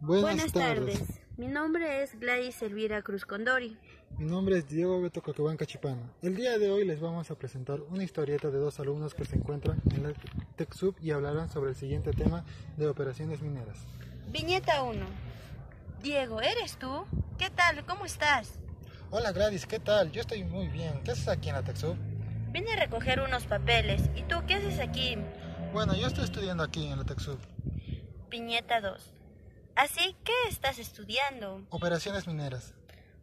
Buenas, tardes. Mi nombre es Gladys Elvira Cruz Condori. Mi nombre es Diego Beto Coquebán Cachipano. El día de hoy les vamos a presentar una historieta de dos alumnos que se encuentran en la TechSub y hablarán sobre el siguiente tema de operaciones mineras. Viñeta 1. Diego, ¿eres tú? ¿Qué tal? ¿Cómo estás? Hola Gladys, ¿qué tal? Yo estoy muy bien. ¿Qué haces aquí en la TechSub? Vine a recoger unos papeles. ¿Y tú qué haces aquí? Bueno, yo estoy estudiando aquí en la TechSub. Viñeta 2. ¿Así qué estás estudiando? Operaciones mineras.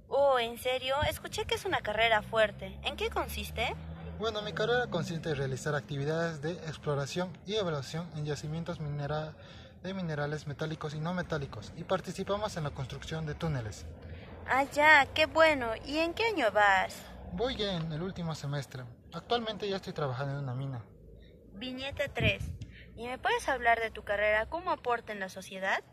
Oh, ¿en serio? Escuché que es una carrera fuerte. ¿En qué consiste? Bueno, mi carrera consiste en realizar actividades de exploración y evaluación en yacimientos minera de minerales metálicos y no metálicos y participamos en la construcción de túneles. Ah, ya, qué bueno. ¿Y en qué año vas? Voy en el último semestre. Actualmente ya estoy trabajando en una mina. Viñeta 3. ¿Y me puedes hablar de tu carrera? ¿Cómo aporta en la sociedad?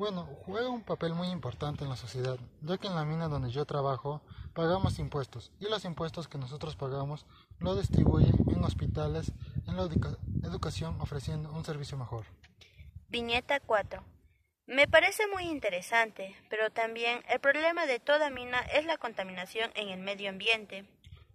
Bueno, juega un papel muy importante en la sociedad, ya que en la mina donde yo trabajo pagamos impuestos y los impuestos que nosotros pagamos lo distribuyen en hospitales, en la educación ofreciendo un servicio mejor. Viñeta 4. Me parece muy interesante, pero también el problema de toda mina es la contaminación en el medio ambiente.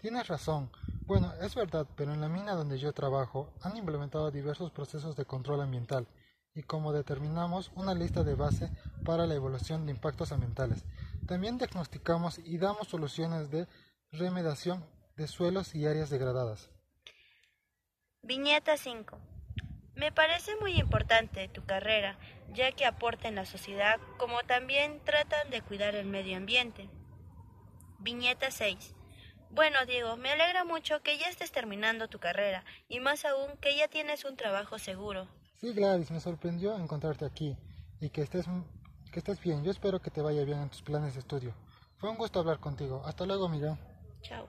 Tienes razón. Bueno, es verdad, pero en la mina donde yo trabajo han implementado diversos procesos de control ambiental y como determinamos una lista de base para la evaluación de impactos ambientales. También diagnosticamos y damos soluciones de remediación de suelos y áreas degradadas. Viñeta 5. Me parece muy importante tu carrera, ya que aporta en la sociedad como también tratan de cuidar el medio ambiente. Viñeta 6. Bueno, Diego, me alegra mucho que ya estés terminando tu carrera y más aún que ya tienes un trabajo seguro. Sí, Gladys, me sorprendió encontrarte aquí y que estés, que estés bien. Yo espero que te vaya bien en tus planes de estudio. Fue un gusto hablar contigo. Hasta luego, Miguel. Chao.